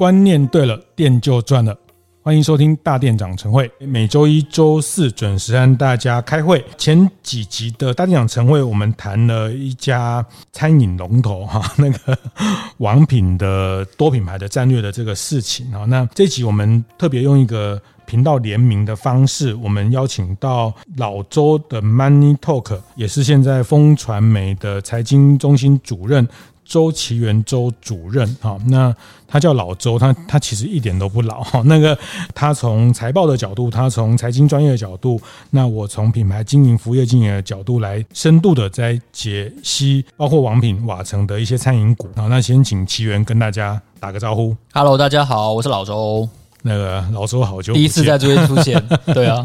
观念对了，店就赚了。欢迎收听大店长晨会，每周一、周四准时和大家开会。前几集的大店长晨会，我们谈了一家餐饮龙头哈，那个王品的多品牌的战略的这个事情啊。那这集我们特别用一个频道联名的方式，我们邀请到老周的 Money Talk，也是现在风传媒的财经中心主任。周奇源周主任，哈，那他叫老周，他他其实一点都不老，哈，那个他从财报的角度，他从财经专业的角度，那我从品牌经营、服务业经营的角度来深度的在解析，包括王品、瓦城的一些餐饮股，好，那先请奇源跟大家打个招呼。Hello，大家好，我是老周。那个老周好久第一次在这边出现，对啊，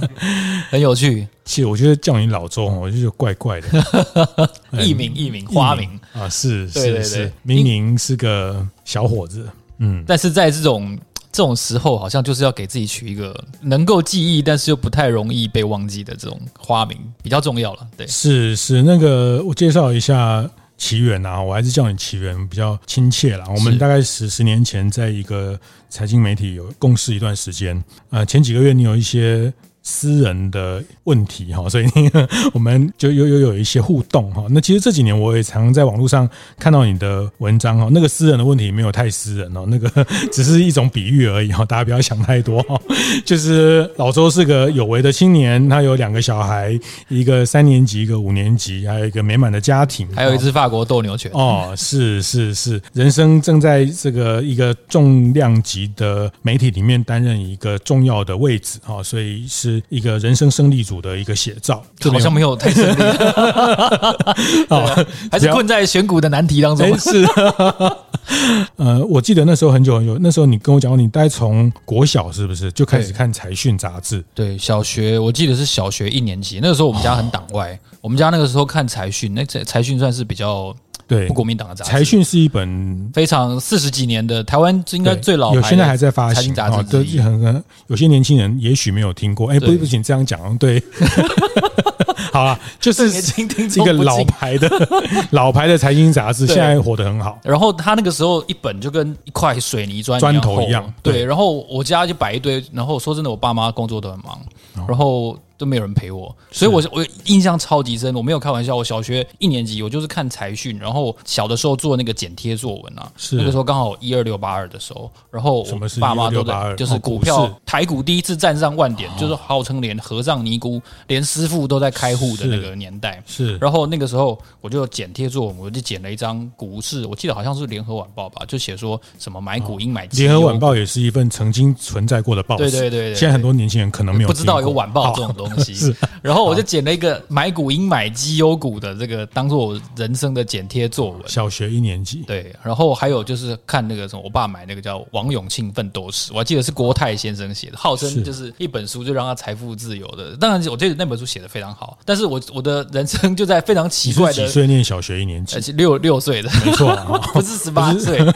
很有趣。其实我觉得叫你老周，我就觉得怪怪的。艺名、艺名、花名啊，是是是，明明是个小伙子，嗯，但是在这种这种时候，好像就是要给自己取一个能够记忆，但是又不太容易被忘记的这种花名，比较重要了。对，是是，那个我介绍一下。岐原啊，我还是叫你奇缘比较亲切啦。我们大概十十年前在一个财经媒体有共事一段时间，呃，前几个月你有一些。私人的问题哈，所以我们就又又有一些互动哈。那其实这几年我也常在网络上看到你的文章哈。那个私人的问题没有太私人哦，那个只是一种比喻而已哈，大家不要想太多哈。就是老周是个有为的青年，他有两个小孩，一个三年级，一个五年级，还有一个美满的家庭，还有一只法国斗牛犬哦。是是是，人生正在这个一个重量级的媒体里面担任一个重要的位置哈，所以是。一个人生胜利组的一个写照，好像没有太胜利，啊，还是困在选股的难题当中。是，呃，我记得那时候很久很久，那时候你跟我讲，你大概从国小是不是就开始看财讯杂志？对，小学我记得是小学一年级，那个时候我们家很党外，我们家那个时候看财讯，那财财讯算是比较。对，不国民党的杂志。财讯是一本非常四十几年的台湾应该最老有现在还在发行杂志。对，很很有些年轻人也许没有听过。哎，不不行，这样讲对。好了，就是一个老牌的 老牌的财经杂志，现在活得很好。然后他那个时候一本就跟一块水泥砖砖头一样。对，然后我家就摆一堆。然后说真的，我爸妈工作都很忙，然后。都没有人陪我，所以我我印象超级深。我没有开玩笑，我小学一年级，我就是看财讯，然后小的时候做那个剪贴作文啊。是那个时候刚好一二六八二的时候，然后我爸妈都在，就是股票台股第一次站上万点，就是号称连和尚尼姑、连师傅都在开户的那个年代。是，然后那个时候我就剪贴作文，我就剪了一张股市，我记得好像是联合晚报吧，就写说什么买股应买。联合晚报也是一份曾经存在过的报纸。对对对，现在很多年轻人可能没有不知道有晚报这种东西。东西 是，然后我就剪了一个买股应买绩优股的这个当做我人生的剪贴作文。小学一年级，对，然后还有就是看那个什么，我爸买那个叫《王永庆奋斗史》，我还记得是郭泰先生写的，号称就是一本书就让他财富自由的。当然，我记得那本书写的非常好，但是我我的人生就在非常奇怪的几岁念小学一年级，六六岁的，没错，不是十八岁。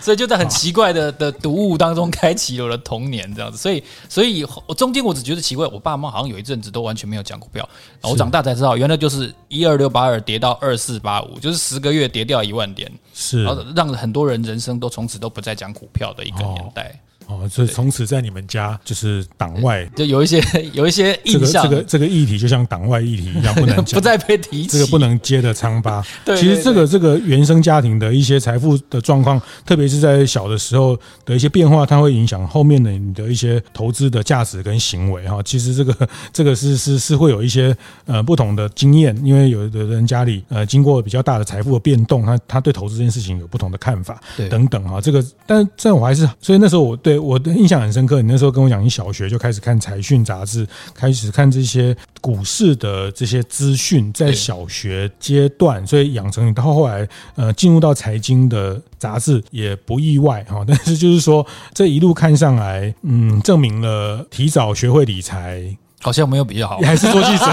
所以就在很奇怪的的读物当中开启了我的童年，这样子。所以，所以我中间我只觉得奇怪，我爸妈好像有一阵子都完全没有讲股票。我长大才知道，原来就是一二六八二跌到二四八五，就是十个月跌掉一万点，是，然后让很多人人生都从此都不再讲股票的一个年代。哦，所以从此在你们家就是党外，就有一些 有一些印象。这个这个议题就像党外议题一样，不能，不再被提起。这个不能接的疮疤。对，其实这个这个原生家庭的一些财富的状况，特别是在小的时候的一些变化，它会影响后面的你的一些投资的价值跟行为哈。其实这个这个是是是会有一些呃不同的经验，因为有的人家里呃经过比较大的财富的变动，他他对投资这件事情有不同的看法，等等哈。这个，但是这我还是，所以那时候我对。我的印象很深刻，你那时候跟我讲，你小学就开始看财讯杂志，开始看这些股市的这些资讯，在小学阶段，所以养成你到后来呃进入到财经的杂志也不意外哈。但是就是说这一路看上来，嗯，证明了提早学会理财。好像没有比较好，你还是做记者。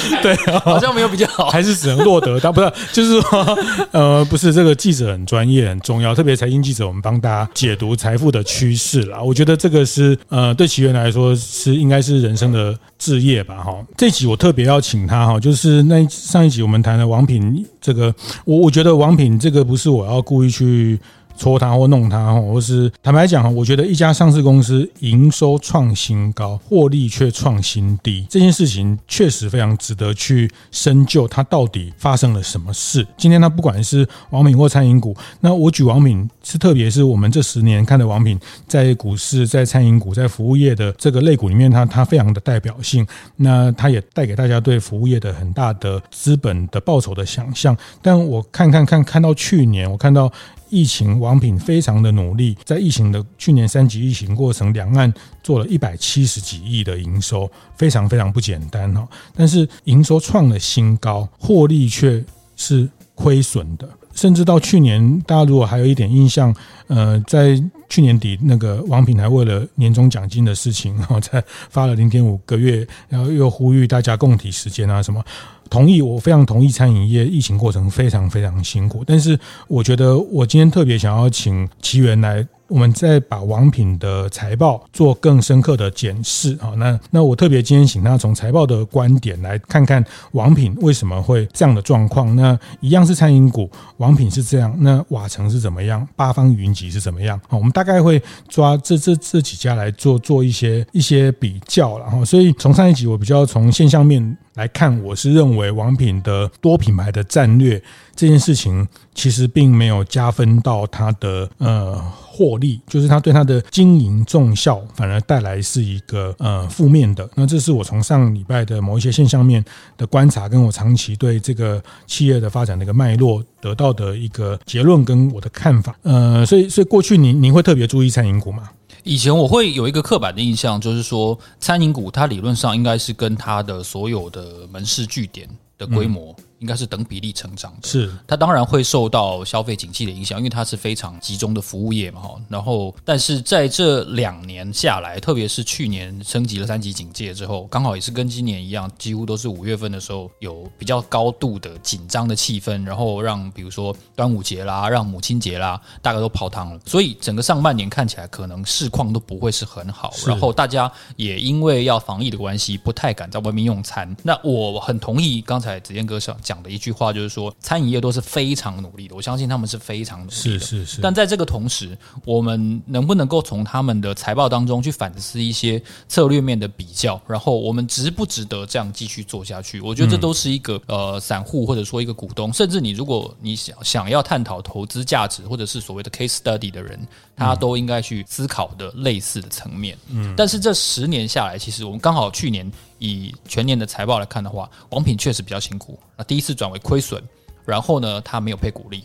对，好像没有比较好，还是只能落得当，不是，就是说，呃，不是这个记者很专业很重要，特别财经记者，我们帮大家解读财富的趋势啦。我觉得这个是呃，对奇源来说是应该是人生的置业吧，哈。这集我特别要请他哈，就是那上一集我们谈的王品这个，我我觉得王品这个不是我要故意去。戳他或弄他，或是坦白讲，我觉得一家上市公司营收创新高，获利却创新低，这件事情确实非常值得去深究，它到底发生了什么事。今天它不管是王品或餐饮股，那我举王品是特别是我们这十年看的王品，在股市、在餐饮股、在服务业的这个类股里面，它它非常的代表性。那它也带给大家对服务业的很大的资本的报酬的想象。但我看看看看到去年，我看到。疫情，王品非常的努力，在疫情的去年三级疫情过程，两岸做了一百七十几亿的营收，非常非常不简单哈。但是营收创了新高，获利却是亏损的，甚至到去年，大家如果还有一点印象，呃，在去年底那个王品还为了年终奖金的事情，然后才发了零点五个月，然后又呼吁大家共体时艰啊什么。同意，我非常同意。餐饮业疫情过程非常非常辛苦，但是我觉得我今天特别想要请奇缘来，我们再把王品的财报做更深刻的检视啊。那那我特别今天请他从财报的观点来看看王品为什么会这样的状况。那一样是餐饮股，王品是这样，那瓦城是怎么样？八方云集是怎么样？啊，我们大概会抓这这这几家来做做一些一些比较，然后所以从上一集我比较从现象面。来看，我是认为王品的多品牌的战略这件事情，其实并没有加分到它的呃获利，就是它对它的经营重效反而带来是一个呃负面的。那这是我从上礼拜的某一些现象面的观察，跟我长期对这个企业的发展的一个脉络得到的一个结论跟我的看法。呃，所以所以过去您您会特别注意餐饮股吗？以前我会有一个刻板的印象，就是说餐饮股它理论上应该是跟它的所有的门市据点的规模。应该是等比例成长的，是它当然会受到消费景气的影响，因为它是非常集中的服务业嘛，哈。然后，但是在这两年下来，特别是去年升级了三级警戒之后，刚好也是跟今年一样，几乎都是五月份的时候有比较高度的紧张的气氛，然后让比如说端午节啦，让母亲节啦，大概都泡汤了。所以整个上半年看起来可能市况都不会是很好，然后大家也因为要防疫的关系，不太敢在外面用餐。那我很同意刚才子健哥上。讲的一句话就是说，餐饮业都是非常努力的，我相信他们是非常努力的。是是是。但在这个同时，我们能不能够从他们的财报当中去反思一些策略面的比较，然后我们值不值得这样继续做下去？我觉得这都是一个呃，散户或者说一个股东，甚至你如果你想想要探讨投资价值或者是所谓的 case study 的人，他都应该去思考的类似的层面。嗯。但是这十年下来，其实我们刚好去年。以全年的财报来看的话，王品确实比较辛苦。那第一次转为亏损，然后呢，他没有配股利。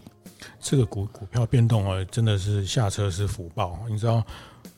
这个股股票变动啊，真的是下车是福报。你知道，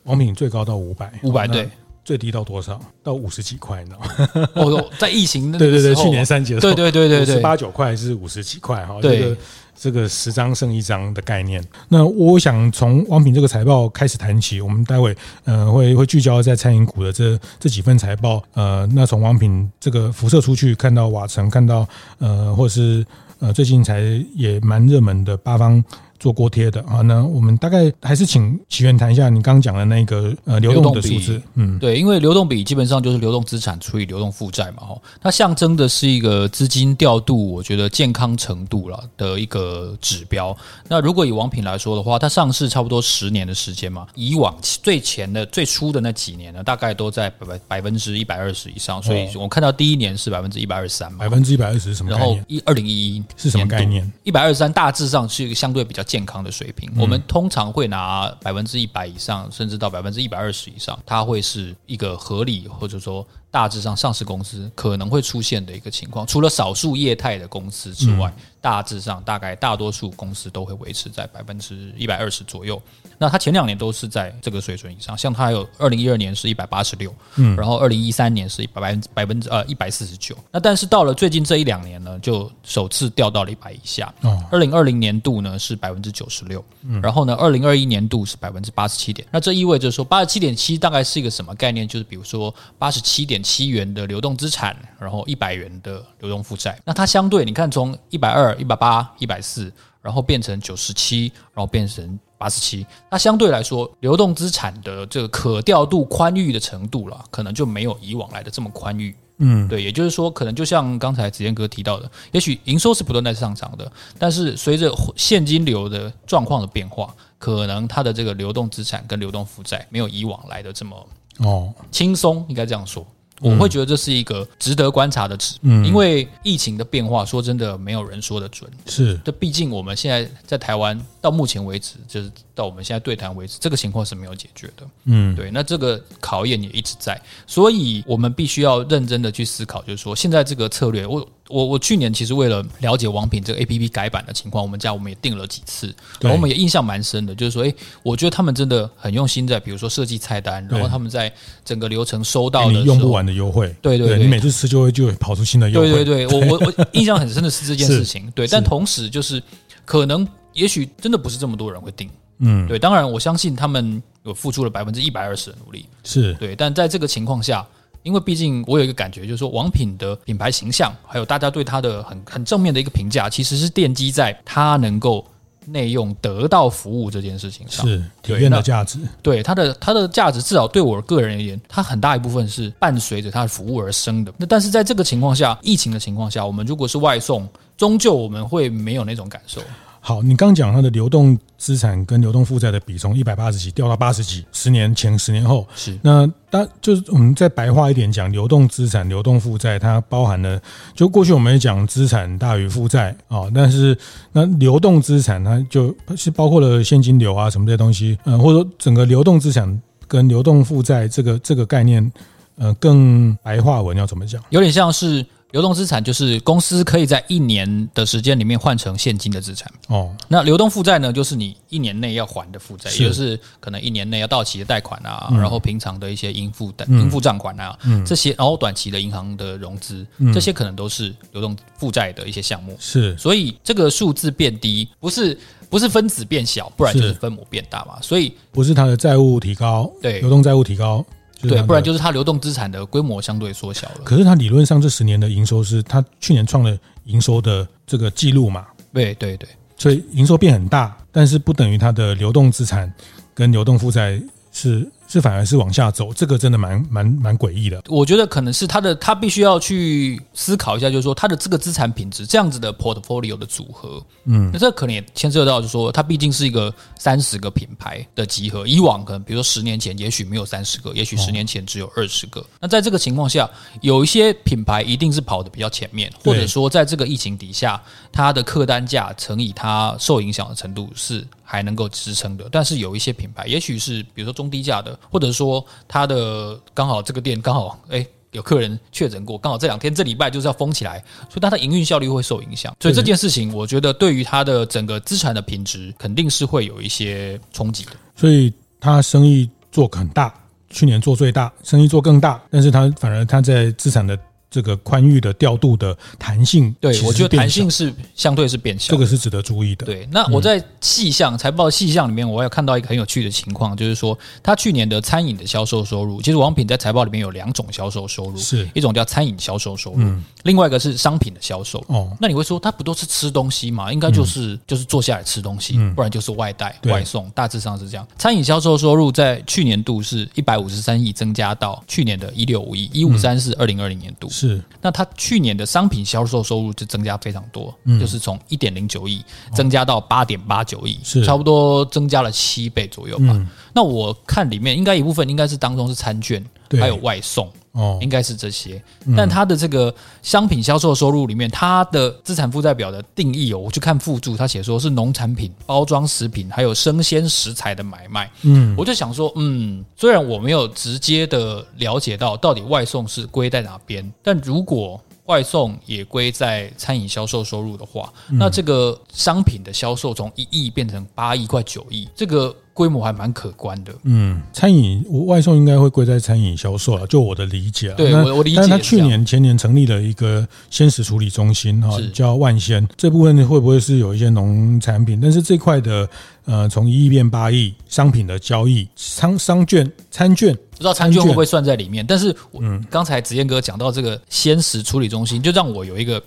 王品最高到五百，五百对，最低到多少？到五十几块，你知道吗？哦，在疫情那 对对对，去年三节的时候，对对对对对，十八九块是五十几块哈。对。这个这个十张胜一张的概念，那我想从王品这个财报开始谈起。我们待会呃会会聚焦在餐饮股的这这几份财报。呃，那从王品这个辐射出去，看到瓦城，看到呃，或是呃最近才也蛮热门的八方。做锅贴的啊，那我们大概还是请奇源谈一下你刚刚讲的那个呃流动的数字，嗯，对，因为流动比基本上就是流动资产除以流动负债嘛，哈，它象征的是一个资金调度，我觉得健康程度了的一个指标。那如果以王品来说的话，它上市差不多十年的时间嘛，以往最前的最初的那几年呢，大概都在百百分之一百二十以上，所以我看到第一年是百分之一百二十三嘛，百分之一百二十是什么？然后一二零一一是什么概念？一百二十三大致上是一个相对比较。健康的水平，我们通常会拿百分之一百以上，甚至到百分之一百二十以上，它会是一个合理，或者说大致上上市公司可能会出现的一个情况。除了少数业态的公司之外，大致上大概大多数公司都会维持在百分之一百二十左右。那它前两年都是在这个水准以上，像它有二零一二年是一百八十六，嗯，然后二零一三年是一百百分之百分之呃一百四十九。那但是到了最近这一两年呢，就首次掉到了一百以下。哦，二零二零年度呢是百分之九十六，嗯，然后呢二零二一年度是百分之八十七点。那这意味着说八十七点七大概是一个什么概念？就是比如说八十七点七元的流动资产，然后一百元的流动负债。那它相对，你看从一百二、一百八、一百四，然后变成九十七，然后变成八十七，那相对来说，流动资产的这个可调度宽裕的程度了，可能就没有以往来的这么宽裕。嗯，对，也就是说，可能就像刚才子健哥提到的，也许营收是不断在上涨的，但是随着现金流的状况的变化，可能它的这个流动资产跟流动负债没有以往来的这么哦轻松，应该这样说。我会觉得这是一个值得观察的值，嗯，因为疫情的变化，说真的，没有人说得准。是，这毕竟我们现在在台湾，到目前为止，就是到我们现在对谈为止，这个情况是没有解决的。嗯，对，那这个考验也一直在，所以我们必须要认真的去思考，就是说，现在这个策略，我。我我去年其实为了了解王品这个 A P P 改版的情况，我们家我们也订了几次，然后我们也印象蛮深的，就是说，诶，我觉得他们真的很用心在，比如说设计菜单，然后他们在整个流程收到的，用不完的优惠，对对对，你每次吃就会就会跑出新的优惠，对对对，我我我 印象很深的是这件事情，对，但同时就是可能也许真的不是这么多人会订，嗯，对，当然我相信他们有付出了百分之一百二十的努力，是对，但在这个情况下。因为毕竟我有一个感觉，就是说王品的品牌形象，还有大家对它的很很正面的一个评价，其实是奠基在它能够内用得到服务这件事情上，是体验的价值。对它的它的价值，至少对我个人而言，它很大一部分是伴随着它的服务而生的。那但是在这个情况下，疫情的情况下，我们如果是外送，终究我们会没有那种感受。好，你刚讲它的流动资产跟流动负债的比从一百八十几掉到八十几，十年前、十年后是那，当就是我们再白话一点讲，流动资产、流动负债，它包含了就过去我们也讲资产大于负债啊，但是那流动资产它就是包括了现金流啊什么这些东西，嗯，或者说整个流动资产跟流动负债这个这个概念，呃，更白话文要怎么讲？有点像是。流动资产就是公司可以在一年的时间里面换成现金的资产哦。那流动负债呢，就是你一年内要还的负债，也就是可能一年内要到期的贷款啊，然后平常的一些应付的应付账款啊，这些，然后短期的银行的融资，这些可能都是流动负债的一些项目。是，所以这个数字变低，不是不是分子变小，不然就是分母变大嘛。所以不是它的债务提高，对，流动债务提高。对，不然就是它流动资产的规模相对缩小了。可是它理论上这十年的营收是它去年创了营收的这个记录嘛？对对对，所以营收变很大，但是不等于它的流动资产跟流动负债是。这反而是往下走，这个真的蛮蛮蛮诡异的。我觉得可能是他的，他必须要去思考一下，就是说他的这个资产品质这样子的 portfolio 的组合，嗯，那这可能也牵涉到，就是说它毕竟是一个三十个品牌的集合。以往可能比如说十年前，也许没有三十个，也许十年前只有二十个。那在这个情况下，有一些品牌一定是跑的比较前面，或者说在这个疫情底下，它的客单价乘以它受影响的程度是。还能够支撑的，但是有一些品牌，也许是比如说中低价的，或者说他的刚好这个店刚好哎有客人确诊过，刚好这两天这礼拜就是要封起来，所以它的营运效率会受影响。所以这件事情，我觉得对于它的整个资产的品质，肯定是会有一些冲击的。所以他生意做很大，去年做最大，生意做更大，但是他反而他在资产的。这个宽裕的调度的弹性，对，我觉得弹性是相对是变小，这个是值得注意的。对，那我在细项财报细项里面，我还有看到一个很有趣的情况，就是说，他去年的餐饮的销售收入，其实王品在财报里面有两种销售收入，是一种叫餐饮销售收入，另外一个是商品的销售。哦，那你会说，他不都是吃东西嘛？应该就是就是坐下来吃东西，不然就是外带外送，大致上是这样。餐饮销售收入在去年度是一百五十三亿，增加到去年的一六五亿，一五三是二零二零年度。是，那它去年的商品销售收入就增加非常多，嗯，就是从一点零九亿增加到八点八九亿，是。差不多增加了七倍左右吧。嗯，那我看里面应该一部分应该是当中是餐券，还有外送。哦，应该是这些，但它的这个商品销售收入里面，它的资产负债表的定义哦，我去看附注，它写说是农产品、包装食品还有生鲜食材的买卖。嗯，我就想说，嗯，虽然我没有直接的了解到到底外送是归在哪边，但如果外送也归在餐饮销售收入的话，那这个商品的销售从一亿变成八亿快九亿，这个。规模还蛮可观的。嗯，餐饮外送应该会归在餐饮销售了，就我的理解。对，我我理解。但他去年前年成立了一个鲜食处理中心哈，叫万鲜。这部分会不会是有一些农产品？但是这块的呃，从一亿变八亿，商品的交易、商商券、餐券不知道餐券会不会算在里面。但是，我刚才子燕哥讲到这个鲜食处理中心，就让我有一个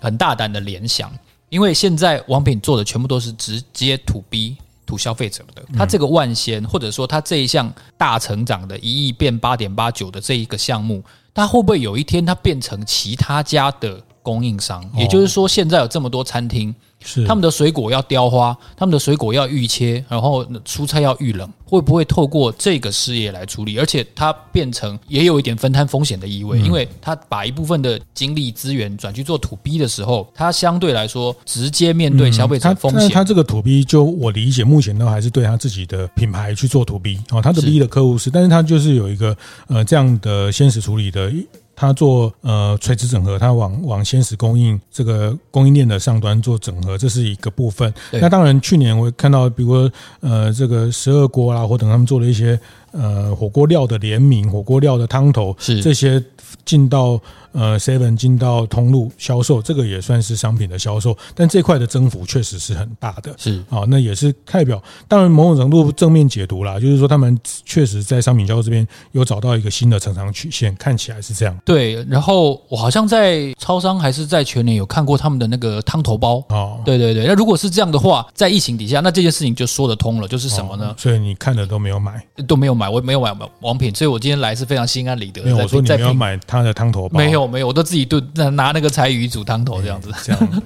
很大胆的联想，因为现在王品做的全部都是直接 to B。土消费者的，他这个万仙，或者说他这一项大成长的一亿变八点八九的这一个项目，他会不会有一天他变成其他家的供应商？也就是说，现在有这么多餐厅。是他们的水果要雕花，他们的水果要预切，然后蔬菜要预冷，会不会透过这个事业来处理？而且它变成也有一点分摊风险的意味，嗯、因为它把一部分的精力资源转去做 to B 的时候，它相对来说直接面对消费者风险。它、嗯、这个 to B 就我理解，目前都还是对他自己的品牌去做 to B 哦，他的 B 的客户是，是但是他就是有一个呃这样的现实处理的。他做呃垂直整合，他往往鲜食供应这个供应链的上端做整合，这是一个部分。那当然，去年我看到，比如说呃这个十二锅啦，或等他们做了一些呃火锅料的联名，火锅料的汤头，是这些进到。呃，seven 进到通路销售，这个也算是商品的销售，但这块的增幅确实是很大的。是啊、哦，那也是代表，当然某种程度正面解读啦，就是说他们确实在商品销售这边有找到一个新的成长曲线，看起来是这样。对，然后我好像在超商还是在全年有看过他们的那个汤头包。哦，对对对，那如果是这样的话，在疫情底下，那这件事情就说得通了，就是什么呢？哦、所以你看的都没有买，都没有买，我没有买王品，所以我今天来是非常心安理得。没有，我说你没有买他的汤头包，没有。没有，我都自己炖，拿那个柴鱼煮汤头这样子，这样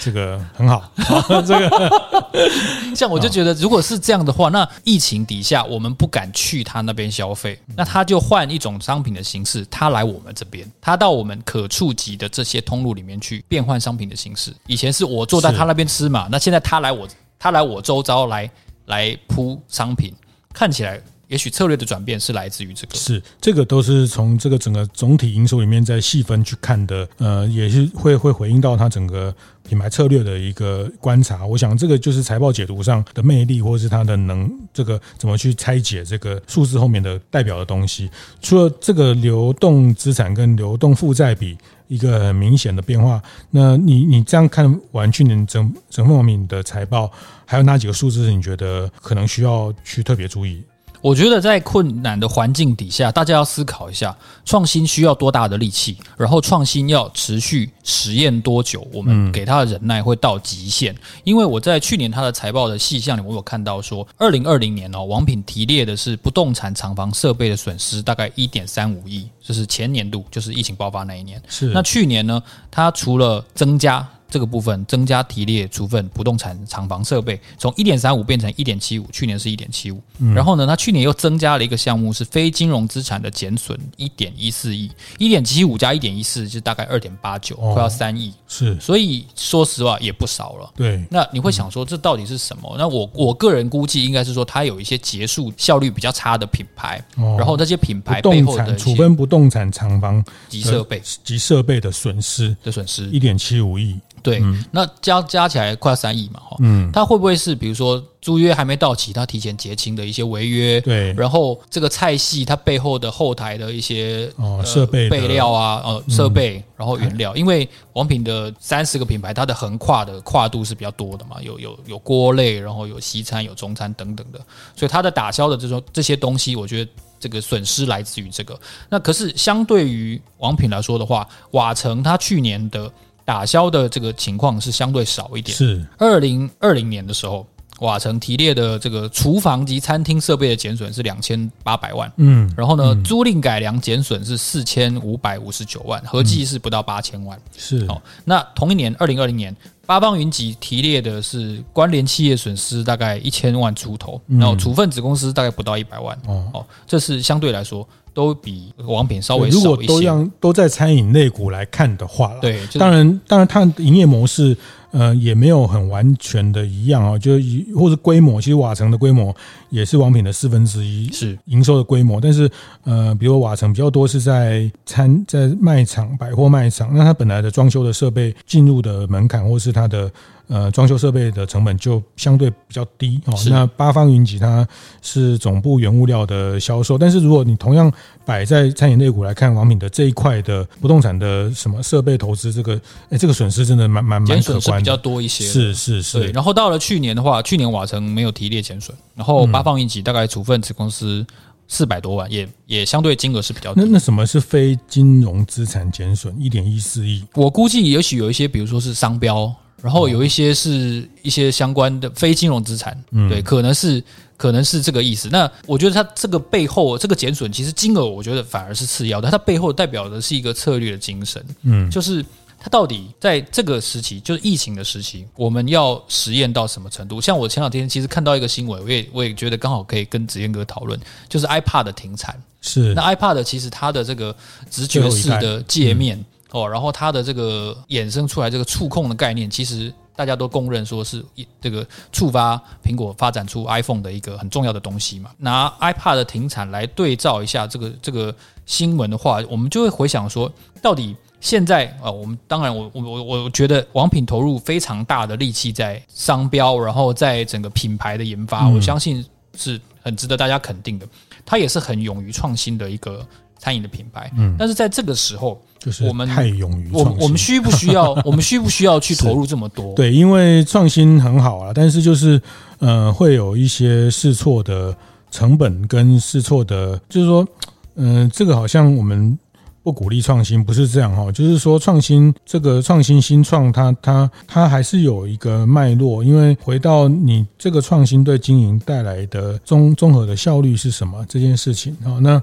这个很好。好 这个 像我就觉得，如果是这样的话，那疫情底下我们不敢去他那边消费，那他就换一种商品的形式，他来我们这边，他到我们可触及的这些通路里面去变换商品的形式。以前是我坐在他那边吃嘛，那现在他来我他来我周遭来来铺商品，看起来。也许策略的转变是来自于这个，是这个都是从这个整个总体营收里面再细分去看的，呃，也是会会回应到它整个品牌策略的一个观察。我想这个就是财报解读上的魅力，或者是它的能这个怎么去拆解这个数字后面的代表的东西。除了这个流动资产跟流动负债比一个很明显的变化，那你你这样看完去年整整份王品的财报，还有哪几个数字是你觉得可能需要去特别注意？我觉得在困难的环境底下，大家要思考一下，创新需要多大的力气，然后创新要持续实验多久，我们给他的忍耐会到极限。因为我在去年他的财报的细项里，我有看到说，二零二零年哦，王品提列的是不动产厂房设备的损失大概一点三五亿，就是前年度，就是疫情爆发那一年。是那去年呢，它除了增加。这个部分增加提列处分不动产厂房设备，从一点三五变成一点七五，去年是一点七五。然后呢，它去年又增加了一个项目，是非金融资产的减损一点一四亿，一点七五加一点一四，就大概二点八九，快要三亿。是，所以说实话也不少了。对，那你会想说这到底是什么？那我我个人估计应该是说，它有一些结束效率比较差的品牌，然后这些品牌背后的处分不动产厂房及设备及设备的损失的损失一点七五亿。对，嗯、那加加起来快要三亿嘛，哈，嗯，他会不会是比如说租约还没到期，他提前结清的一些违约？对，然后这个菜系它背后的后台的一些哦设备备料啊，呃设备，然后原料，嗯、因为王品的三十个品牌，它的横跨的跨度是比较多的嘛，有有有锅类，然后有西餐，有中餐等等的，所以它的打消的这种这些东西，我觉得这个损失来自于这个。那可是相对于王品来说的话，瓦城它去年的。打消的这个情况是相对少一点。是二零二零年的时候，瓦城提列的这个厨房及餐厅设备的减损是两千八百万。嗯，然后呢，嗯、租赁改良减损是四千五百五十九万，合计是不到八千万。是哦，那同一年二零二零年，八方云集提列的是关联企业损失大概一千万出头，然后处分子公司大概不到一百万。哦，这是相对来说。都比王品稍微少一些。如果都让都在餐饮类股来看的话，对，当然，当然，它的营业模式，呃，也没有很完全的一样啊，就或者规模，其实瓦城的规模也是王品的四分之一，是营收的规模。但是，呃，比如瓦城比较多是在餐在卖场、百货卖场，那它本来的装修的设备进入的门槛，或是它的。呃，装修设备的成本就相对比较低哦。那八方云集它是总部原物料的销售，但是如果你同样摆在餐饮类股来看，王品的这一块的不动产的什么设备投资，这个哎，这个损失真的蛮蛮蛮可观的，比较多一些。是是是。对，然后到了去年的话，去年瓦城没有提列减损，然后八方云集大概处分子公司四百多万，也也相对金额是比较那那什么是非金融资产减损一点一四亿？我估计也许有一些，比如说是商标，然后有一些是一些相关的非金融资产，嗯，对，可能是可能是这个意思。那我觉得它这个背后这个减损，其实金额我觉得反而是次要的，它背后代表的是一个策略的精神，嗯，就是。它到底在这个时期，就是疫情的时期，我们要实验到什么程度？像我前两天其实看到一个新闻，我也我也觉得刚好可以跟子燕哥讨论，就是 iPad 的停产。是，那 iPad 其实它的这个直觉式的界面哦，然后它的这个衍生出来这个触控的概念，其实大家都公认说是这个触发苹果发展出 iPhone 的一个很重要的东西嘛。拿 iPad 的停产来对照一下这个这个新闻的话，我们就会回想说，到底。现在啊，我们当然，我我我我觉得王品投入非常大的力气在商标，然后在整个品牌的研发，我相信是很值得大家肯定的。他也是很勇于创新的一个餐饮的品牌。嗯，但是在这个时候，就是我们太勇于创新，我们需不需要？我们需不需要去投入这么多？对，因为创新很好啊，但是就是呃，会有一些试错的成本跟试错的，就是说，嗯、呃，这个好像我们。不鼓励创新，不是这样哈，就是说创新这个创新新创，它它它还是有一个脉络，因为回到你这个创新对经营带来的综综合的效率是什么这件事情啊？那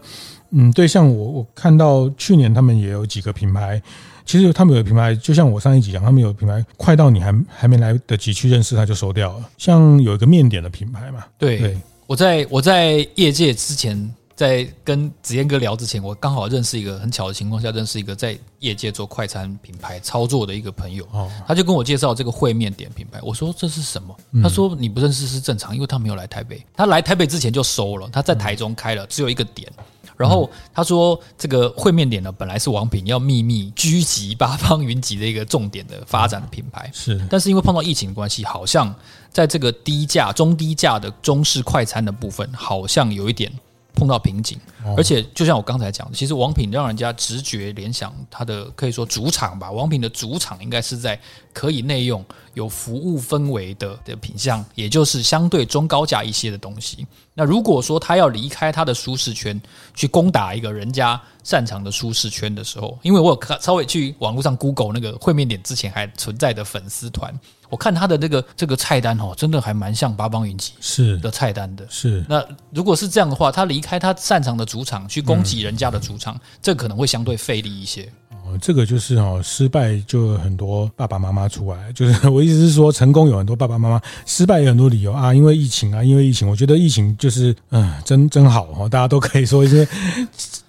嗯，对，像我我看到去年他们也有几个品牌，其实他们有品牌，就像我上一集讲，他们有品牌快到你还还没来得及去认识，他就收掉了。像有一个面点的品牌嘛，对，对我在我在业界之前。在跟子燕哥聊之前，我刚好认识一个很巧的情况下，认识一个在业界做快餐品牌操作的一个朋友，哦他就跟我介绍这个烩面点品牌。我说这是什么？他说你不认识是正常，因为他没有来台北，他来台北之前就收了，他在台中开了，只有一个点。然后他说这个烩面点呢，本来是王品要秘密聚集八方云集的一个重点的发展的品牌，是，但是因为碰到疫情关系，好像在这个低价、中低价的中式快餐的部分，好像有一点。碰到瓶颈，而且就像我刚才讲的，其实王品让人家直觉联想它的可以说主场吧，王品的主场应该是在可以内用、有服务氛围的的品相，也就是相对中高价一些的东西。那如果说他要离开他的舒适圈，去攻打一个人家擅长的舒适圈的时候，因为我有看稍微去网络上 Google 那个烩面点之前还存在的粉丝团。我看他的那个这个菜单哦，真的还蛮像八方云集是的菜单的。是，那如果是这样的话，他离开他擅长的主场去攻击人家的主场，嗯、这可能会相对费力一些。哦，这个就是哦，失败就有很多爸爸妈妈出来。就是我意思是说，成功有很多爸爸妈妈，失败有很多理由啊，因为疫情啊，因为疫情。我觉得疫情就是嗯，真真好哦，大家都可以说一些。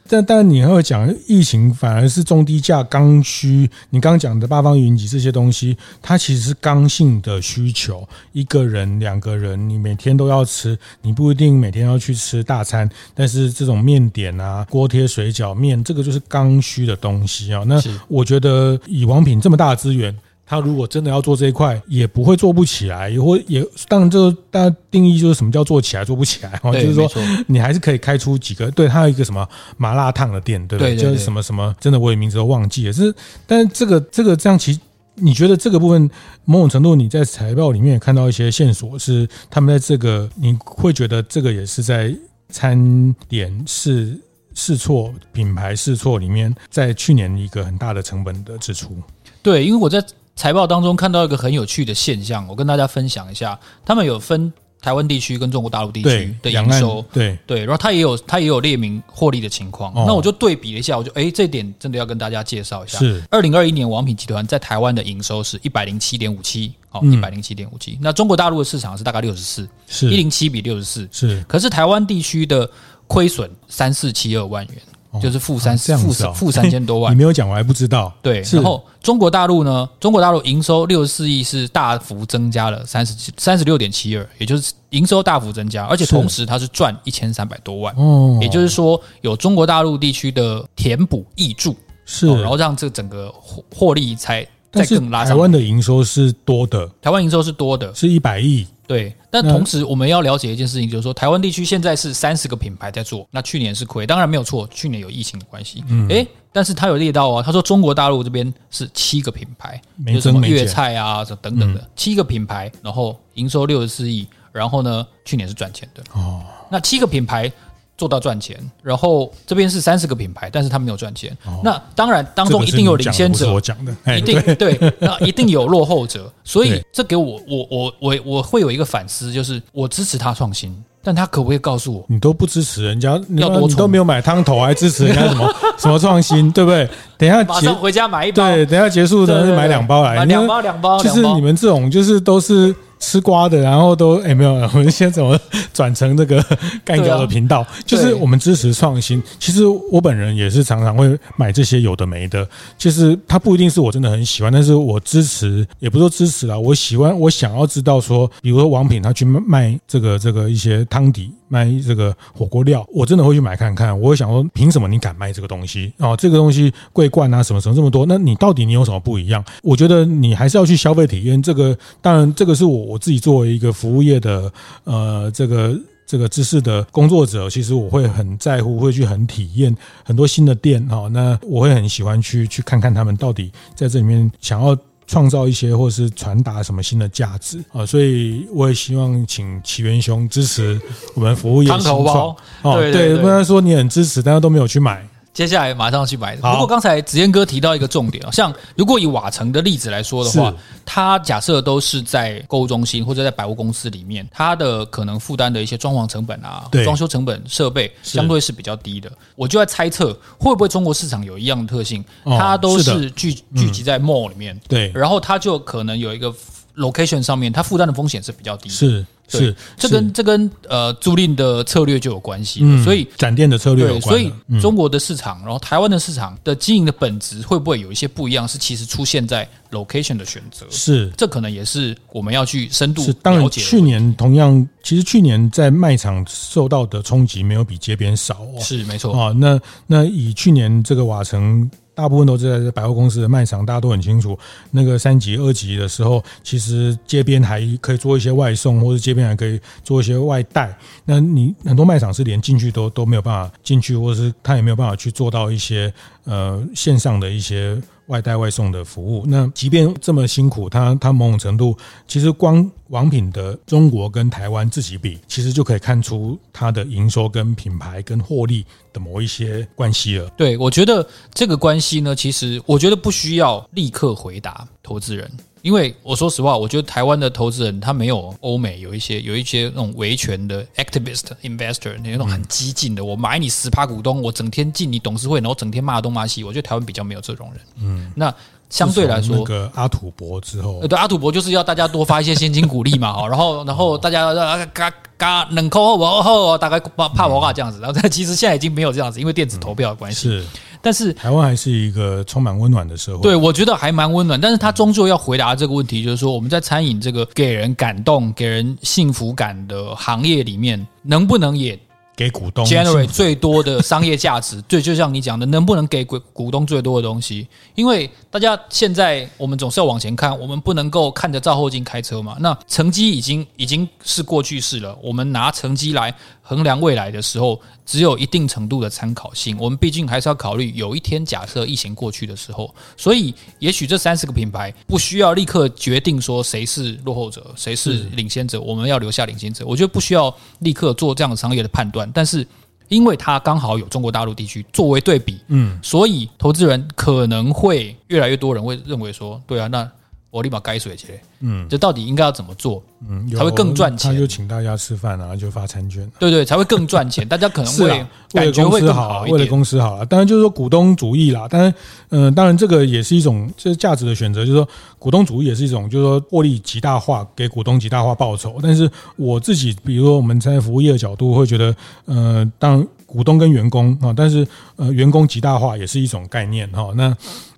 但但你会讲疫情反而是中低价刚需，你刚刚讲的八方云集这些东西，它其实是刚性的需求。一个人、两个人，你每天都要吃，你不一定每天要去吃大餐，但是这种面点啊、锅贴、水饺、面，这个就是刚需的东西啊。那我觉得以王品这么大的资源。他如果真的要做这一块，也不会做不起来，也会也当然，这个大家定义就是什么叫做起来做不起来哈，就是说你还是可以开出几个。对，他有一个什么麻辣烫的店，对不对？就是什么什么，真的我也名字都忘记了。是，但是这个这个这样，其实你觉得这个部分某种程度你在财报里面也看到一些线索，是他们在这个你会觉得这个也是在餐点试试错品牌试错里面，在去年一个很大的成本的支出。对，因为我在。财报当中看到一个很有趣的现象，我跟大家分享一下。他们有分台湾地区跟中国大陆地区的营收，对对，然后它也有他也有列明获利的情况。哦、那我就对比了一下，我就哎，这点真的要跟大家介绍一下。是二零二一年王品集团在台湾的营收是一百零七点五七，哦，一百零七点五七。那中国大陆的市场是大概六十四，是一零七比六十四，是。可是台湾地区的亏损三四七二万元。就是负三负负三千多万，你没有讲，我还不知道。对，然后中国大陆呢？中国大陆营收六十四亿，是大幅增加了三十七三十六点七二，也就是营收大幅增加，而且同时它是赚一千三百多万。哦，也就是说有中国大陆地区的填补益助，是，然后让这整个获获利才再更拉上。台湾的营收是多的，台湾营收是多的，是一百亿。对，但同时我们要了解一件事情，就是说台湾地区现在是三十个品牌在做，那去年是亏，当然没有错，去年有疫情的关系。嗯，诶，但是他有列到啊，他说中国大陆这边是七个品牌，有什么粤菜啊，这等等的七个品牌，然后营收六十四亿，然后呢，去年是赚钱的。哦，那七个品牌做到赚钱，然后这边是三十个品牌，但是他没有赚钱。哦、那当然当中一定有领先者，我讲的，一定对，那 一定有落后者。所以这给我我我我我会有一个反思，就是我支持他创新。但他可不可以告诉我，你都不支持人家，你都没有买汤头，还支持人家什么 什么创新，对不对？等一下马上回家买一包，对，等一下结束的买两包来，两包两包，就是你们这种就是都是。吃瓜的，然后都哎没有，我们先怎么转成这个干掉的频道？啊、就是我们支持创新。其实我本人也是常常会买这些有的没的。就是它不一定是我真的很喜欢，但是我支持，也不说支持啦。我喜欢，我想要知道说，比如说王品他去卖这个这个一些汤底，卖这个火锅料，我真的会去买看看。我会想说，凭什么你敢卖这个东西啊？这个东西桂冠啊，什么什么这么多？那你到底你有什么不一样？我觉得你还是要去消费体验。这个当然，这个是我。我自己作为一个服务业的呃这个这个知识的工作者，其实我会很在乎，会去很体验很多新的店哈。那我会很喜欢去去看看他们到底在这里面想要创造一些或是传达什么新的价值啊。所以我也希望请奇缘兄支持我们服务业新创哦。对，不然说你很支持，但是都没有去买。接下来马上去买。不过刚才子燕哥提到一个重点啊，像如果以瓦城的例子来说的话，它假设都是在购物中心或者在百货公司里面，它的可能负担的一些装潢成本啊、装修成本、设备相对是比较低的。我就在猜测，会不会中国市场有一样的特性，它都是聚聚集在 mall 里面，对，然后它就可能有一个 location 上面，它负担的风险是比较低的。是。是，这跟这跟呃租赁的策略就有关系，嗯，所以展店的策略有关。所以中国的市场，然后台湾的市场的经营的本质会不会有一些不一样？是其实出现在 location 的选择，是这可能也是我们要去深度了解。当然，去年同样，其实去年在卖场受到的冲击没有比街边少哦，是没错啊。那那以去年这个瓦城。大部分都是在百货公司的卖场，大家都很清楚。那个三级、二级的时候，其实街边还可以做一些外送，或者街边还可以做一些外带。那你很多卖场是连进去都都没有办法进去，或者是他也没有办法去做到一些呃线上的一些。外带外送的服务，那即便这么辛苦，它它某种程度，其实光王品的中国跟台湾自己比，其实就可以看出它的营收跟品牌跟获利的某一些关系了。对，我觉得这个关系呢，其实我觉得不需要立刻回答投资人。因为我说实话，我觉得台湾的投资人他没有欧美有一些有一些那种维权的 activist investor 那种很激进的，我买你十趴股东，我整天进你董事会，然后整天骂东骂西。我觉得台湾比较没有这种人。嗯，那相对来说，那个阿土伯之后，对阿土伯就是要大家多发一些现金股利嘛，哈，然后然后大家嘎嘎冷扣后后大概怕怕我话这样子，然后其实现在已经没有这样子，因为电子投票的关系。是。但是台湾还是一个充满温暖的社会，对，我觉得还蛮温暖。但是他终究要回答这个问题，就是说我们在餐饮这个给人感动、给人幸福感的行业里面，能不能也给股东 generate 最多的商业价值？对，就像你讲的，能不能给股股东最多的东西？因为大家现在我们总是要往前看，我们不能够看着照后镜开车嘛。那成绩已经已经是过去式了，我们拿成绩来。衡量未来的时候，只有一定程度的参考性。我们毕竟还是要考虑，有一天假设疫情过去的时候，所以也许这三十个品牌不需要立刻决定说谁是落后者，谁是领先者。我们要留下领先者，我觉得不需要立刻做这样的商业的判断。但是，因为它刚好有中国大陆地区作为对比，嗯，所以投资人可能会越来越多人会认为说，对啊，那。我立马改水去，嗯，这到底应该要怎么做，嗯，才会更赚钱？他就请大家吃饭，然后就发餐券，对对，才会更赚钱。大家可能 会感觉会更好，为了公司好，当然就是说股东主义啦。当然，嗯，当然这个也是一种这是价值的选择，就是说股东主义也是一种，就是说获利极大化，给股东极大化报酬。但是我自己，比如说我们在服务业的角度，会觉得，呃，当股东跟员工啊，但是呃，员工极大化也是一种概念哈。那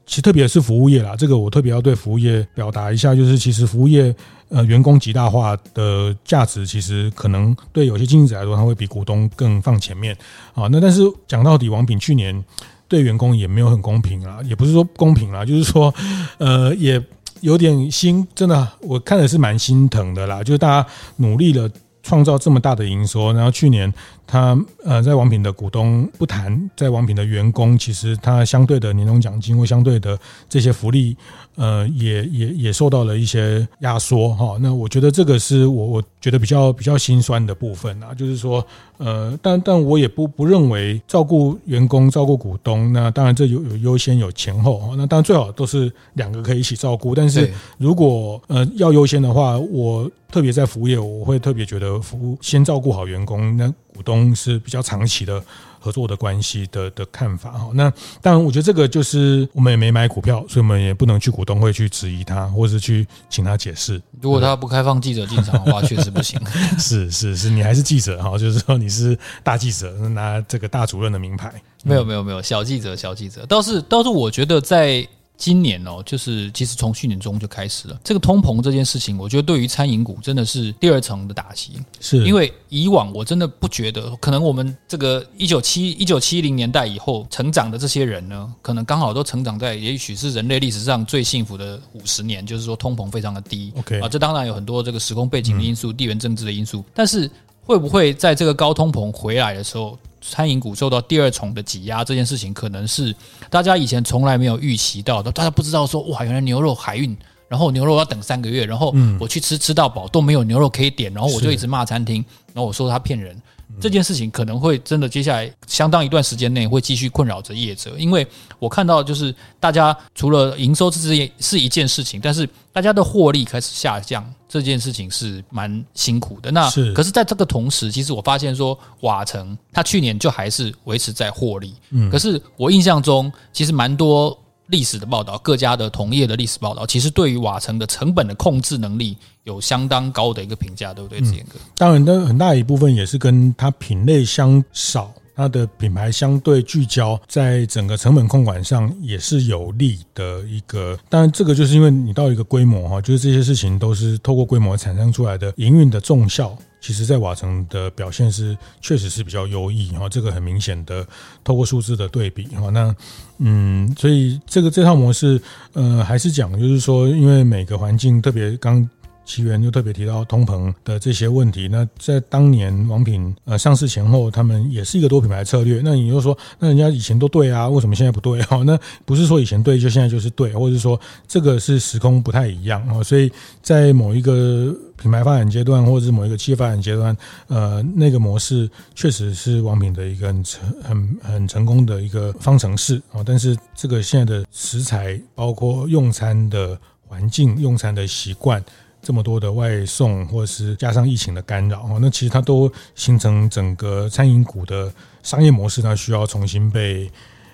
其实特别是服务业啦，这个我特别要对服务业表达一下，就是其实服务业呃员工极大化的价值，其实可能对有些经营者来说，他会比股东更放前面啊。那但是讲到底，王品去年对员工也没有很公平啊，也不是说公平啦，就是说呃也有点心，真的我看的是蛮心疼的啦，就是大家努力了创造这么大的营收，然后去年他呃在王品的股东不谈，在王品的员工，其实他相对的年终奖金或相对的这些福利。呃，也也也受到了一些压缩哈。那我觉得这个是我我觉得比较比较心酸的部分啊，就是说，呃，但但我也不不认为照顾员工、照顾股东，那当然这有有优先有前后哈。那当然最好都是两个可以一起照顾，但是如果呃要优先的话，我特别在服务业，我会特别觉得服务先照顾好员工，那股东是比较长期的。合作的关系的的看法哈，那当然，我觉得这个就是我们也没买股票，所以我们也不能去股东会去质疑他，或者是去请他解释。如果他不开放记者进场的话，确实不行。是是是，你还是记者哈，就是说你是大记者，拿这个大主任的名牌。没有没有没有，小记者小记者，倒是倒是我觉得在。今年哦，就是其实从去年中就开始了这个通膨这件事情，我觉得对于餐饮股真的是第二层的打击。是因为以往我真的不觉得，可能我们这个一九七一九七零年代以后成长的这些人呢，可能刚好都成长在也许是人类历史上最幸福的五十年，就是说通膨非常的低。OK 啊，这当然有很多这个时空背景的因素、地缘政治的因素，但是会不会在这个高通膨回来的时候？餐饮股受到第二重的挤压，这件事情可能是大家以前从来没有预期到的。大家不知道说，哇，原来牛肉海运，然后牛肉要等三个月，然后我去吃吃到饱都没有牛肉可以点，然后我就一直骂餐厅，然后我说他骗人。这件事情可能会真的接下来相当一段时间内会继续困扰着业者，因为我看到就是大家除了营收这是是一件事情，但是大家的获利开始下降，这件事情是蛮辛苦的。那可是在这个同时，其实我发现说瓦城它去年就还是维持在获利，嗯，可是我印象中其实蛮多。历史的报道，各家的同业的历史报道，其实对于瓦城的成本的控制能力有相当高的一个评价，对不对，子贤哥？当然，的很大一部分也是跟它品类相少，它的品牌相对聚焦，在整个成本控管上也是有利的一个。当然，这个就是因为你到一个规模哈，就是这些事情都是透过规模产生出来的营运的重效。其实，在瓦城的表现是确实是比较优异哈，这个很明显的透过数字的对比哈，那嗯，所以这个这套模式呃，还是讲就是说，因为每个环境特别刚。奇缘就特别提到通膨的这些问题。那在当年王品呃上市前后，他们也是一个多品牌策略。那你就说，那人家以前都对啊，为什么现在不对？哈，那不是说以前对就现在就是对，或者是说这个是时空不太一样啊。所以在某一个品牌发展阶段，或者是某一个企业发展阶段，呃，那个模式确实是王品的一个很成很很成功的一个方程式啊。但是这个现在的食材，包括用餐的环境、用餐的习惯。这么多的外送，或者是加上疫情的干扰，那其实它都形成整个餐饮股的商业模式，它需要重新被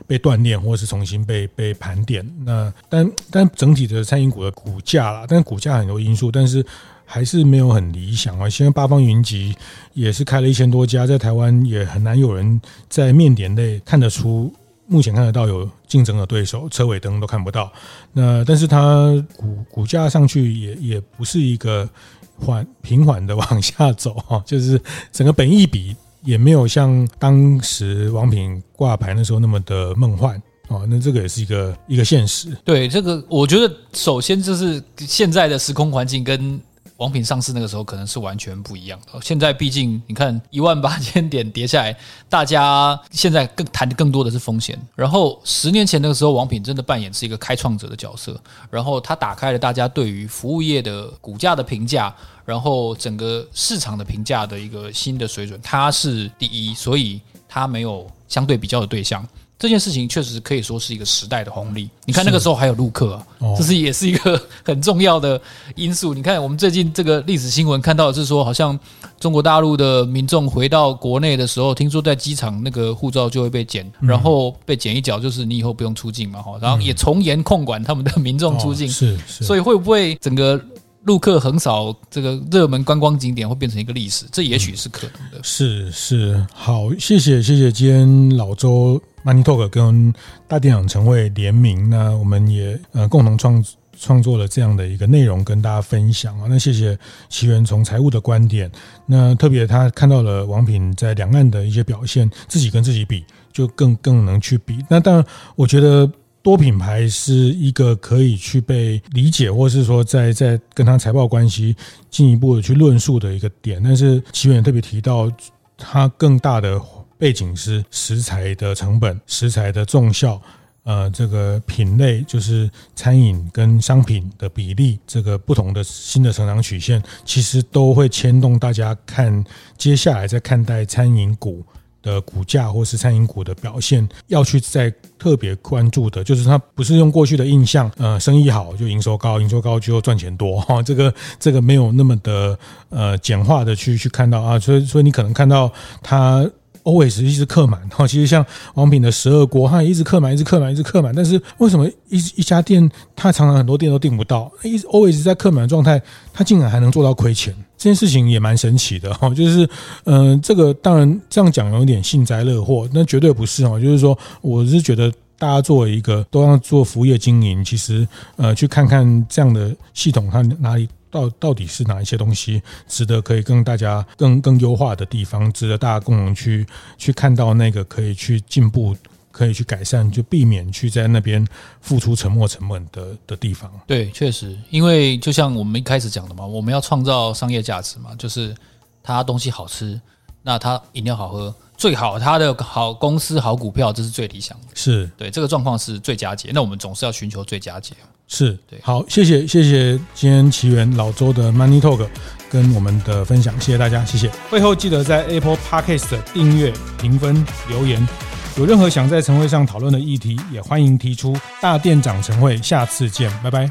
被锻炼，或是重新被被盘点。那但但整体的餐饮股的股价啦，但是股价很多因素，但是还是没有很理想啊。现在八方云集也是开了一千多家，在台湾也很难有人在面点类看得出。目前看得到有竞争的对手，车尾灯都看不到。那但是它股股价上去也也不是一个缓平缓的往下走哈，就是整个本益比也没有像当时王品挂牌那时候那么的梦幻哦。那这个也是一个一个现实。对这个，我觉得首先就是现在的时空环境跟。王品上市那个时候可能是完全不一样的。现在毕竟你看一万八千点跌下来，大家现在更谈的更多的是风险。然后十年前那个时候，王品真的扮演是一个开创者的角色，然后他打开了大家对于服务业的股价的评价，然后整个市场的评价的一个新的水准。他是第一，所以他没有相对比较的对象。这件事情确实可以说是一个时代的红利。你看那个时候还有陆客啊，这是也是一个很重要的因素。你看我们最近这个历史新闻看到的是说，好像中国大陆的民众回到国内的时候，听说在机场那个护照就会被剪，然后被剪一脚，就是你以后不用出境嘛，哈，然后也从严控管他们的民众出境。是是，所以会不会整个陆客横扫这个热门观光景点会变成一个历史？这也许是可能的。是是，好，谢谢谢谢，今天老周。Money Talk 跟大电影城会联名，那我们也呃共同创创作了这样的一个内容跟大家分享啊。那谢谢奇缘从财务的观点，那特别他看到了王品在两岸的一些表现，自己跟自己比就更更能去比。那当然，我觉得多品牌是一个可以去被理解，或是说在在跟他财报关系进一步的去论述的一个点。但是奇缘也特别提到。它更大的背景是食材的成本、食材的重效。呃，这个品类就是餐饮跟商品的比例，这个不同的新的成长曲线，其实都会牵动大家看接下来在看待餐饮股的股价或是餐饮股的表现，要去再特别关注的，就是它不是用过去的印象，呃，生意好就营收高，营收高就赚钱多 哈，这个这个没有那么的呃简化的去去看到啊，所以所以你可能看到它。Always 一直客满哈，其实像王品的十二锅，它一直客满，一直客满，一直客满。但是为什么一一家店，它常常很多店都订不到，一直 always 在客满的状态，它竟然还能做到亏钱？这件事情也蛮神奇的哈。就是嗯、这个当然这样讲有点幸灾乐祸，那绝对不是哈。就是说，我是觉得大家作为一个都要做服务业经营，其实呃，去看看这样的系统它哪里。到到底是哪一些东西值得可以跟大家更更优化的地方，值得大家共同去去看到那个可以去进步、可以去改善，就避免去在那边付出沉没成本的的地方。对，确实，因为就像我们一开始讲的嘛，我们要创造商业价值嘛，就是它东西好吃，那它饮料好喝，最好它的好公司好股票，这是最理想的。是对这个状况是最佳解，那我们总是要寻求最佳解。是对，好，谢谢谢谢今天奇缘老周的 Money Talk 跟我们的分享，谢谢大家，谢谢。会后记得在 Apple Podcast 订阅、评分、留言，有任何想在晨会上讨论的议题，也欢迎提出。大店长晨会，下次见，拜拜。